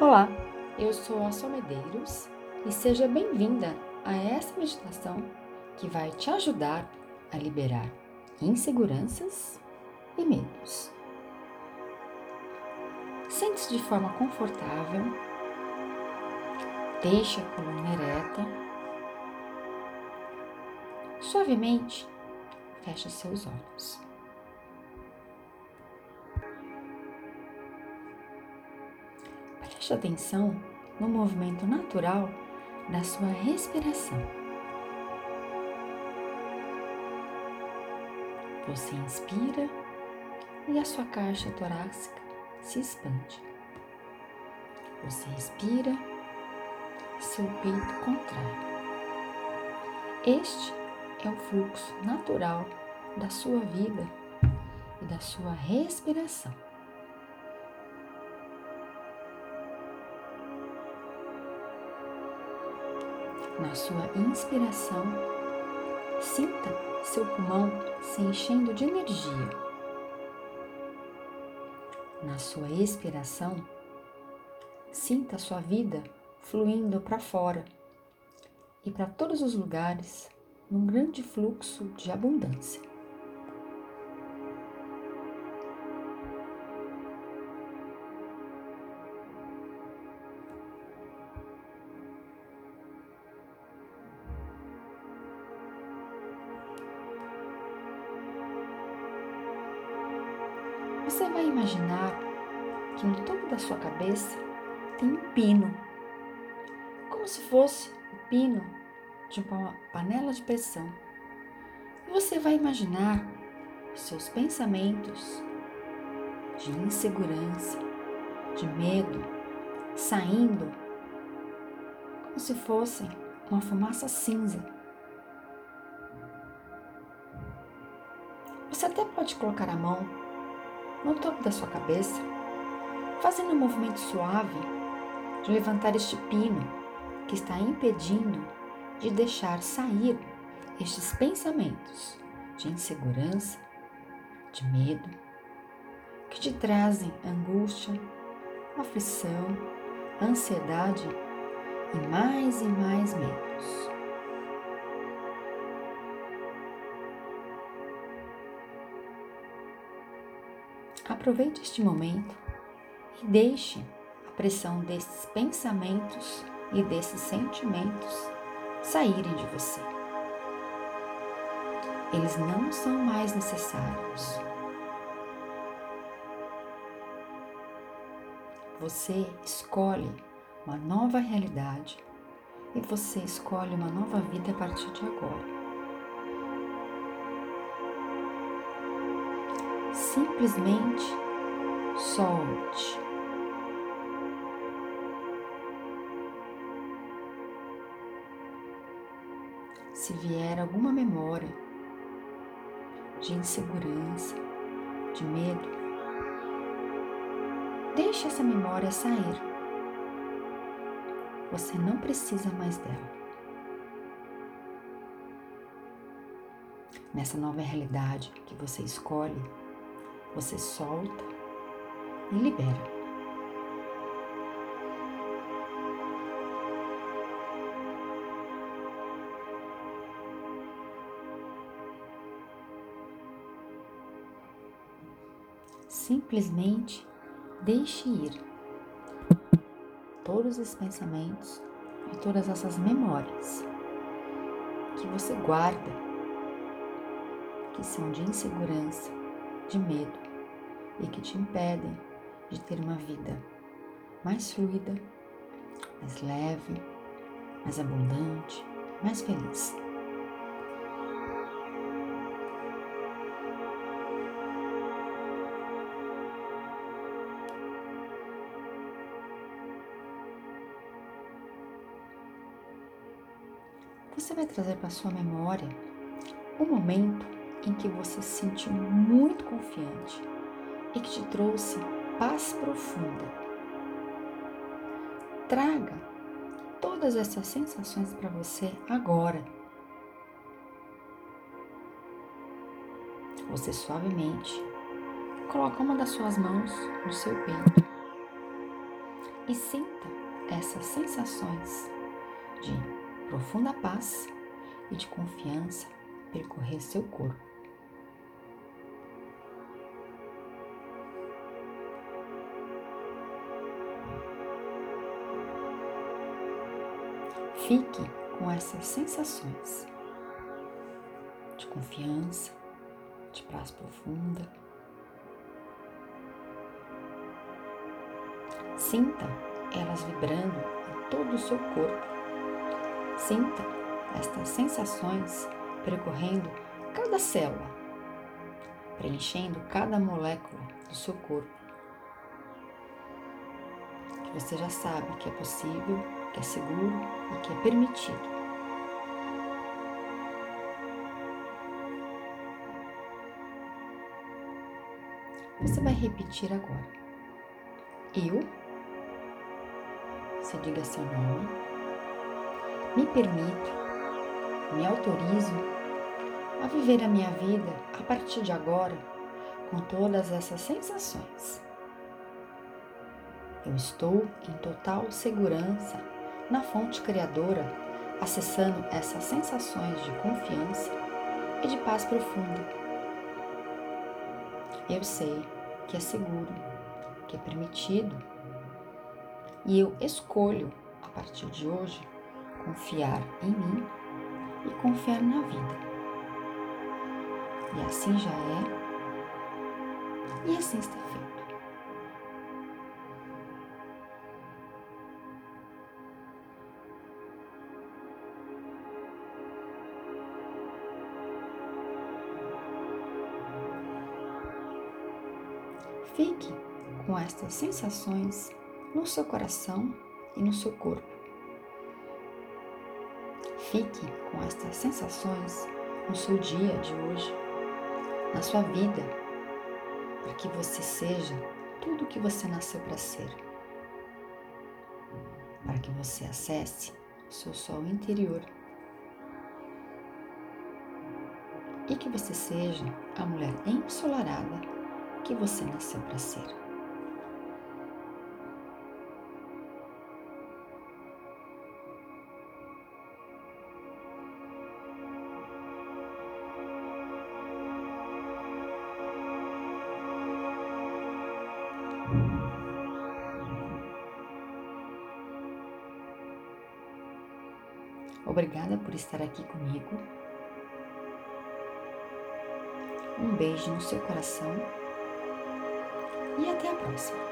Olá, eu sou a Sol Medeiros e seja bem-vinda a essa meditação que vai te ajudar a liberar inseguranças e medos. Sente-se de forma confortável, deixe a coluna ereta, suavemente feche seus olhos. Preste atenção no movimento natural da sua respiração. Você inspira e a sua caixa torácica se expande. Você expira, seu peito contrai. Este é o fluxo natural da sua vida e da sua respiração. Na sua inspiração, sinta seu pulmão se enchendo de energia. Na sua expiração, sinta sua vida fluindo para fora e para todos os lugares num grande fluxo de abundância. Você vai imaginar que no topo da sua cabeça tem um pino, como se fosse o pino de uma panela de pressão. E você vai imaginar seus pensamentos de insegurança, de medo, saindo como se fossem uma fumaça cinza. Você até pode colocar a mão no topo da sua cabeça, fazendo um movimento suave de levantar este pino que está impedindo de deixar sair estes pensamentos de insegurança, de medo, que te trazem angústia, aflição, ansiedade e mais e mais medos. Aproveite este momento e deixe a pressão desses pensamentos e desses sentimentos saírem de você. Eles não são mais necessários. Você escolhe uma nova realidade e você escolhe uma nova vida a partir de agora. Simplesmente solte. Se vier alguma memória de insegurança, de medo, deixe essa memória sair. Você não precisa mais dela. Nessa nova realidade que você escolhe, você solta e libera. Simplesmente deixe ir todos os pensamentos e todas essas memórias que você guarda, que são de insegurança, de medo e que te impedem de ter uma vida mais fluida, mais leve, mais abundante, mais feliz. Você vai trazer para sua memória o momento em que você se sentiu muito confiante e que te trouxe paz profunda. Traga todas essas sensações para você agora. Você suavemente coloca uma das suas mãos no seu peito. e sinta essas sensações de profunda paz e de confiança percorrer seu corpo. Fique com essas sensações de confiança, de paz profunda. Sinta elas vibrando em todo o seu corpo. Sinta estas sensações percorrendo cada célula, preenchendo cada molécula do seu corpo. Você já sabe que é possível que é seguro e que é permitido. Você vai repetir agora. Eu, você diga seu nome, me permito, me autorizo a viver a minha vida a partir de agora com todas essas sensações. Eu estou em total segurança na fonte criadora, acessando essas sensações de confiança e de paz profunda. Eu sei que é seguro, que é permitido, e eu escolho, a partir de hoje, confiar em mim e confiar na vida. E assim já é, e assim está feito. Fique com estas sensações no seu coração e no seu corpo. Fique com estas sensações no seu dia de hoje, na sua vida, para que você seja tudo o que você nasceu para ser. Para que você acesse o seu sol interior. E que você seja a mulher ensolarada que você nasceu para ser. Obrigada por estar aqui comigo. Um beijo no seu coração e até a próxima!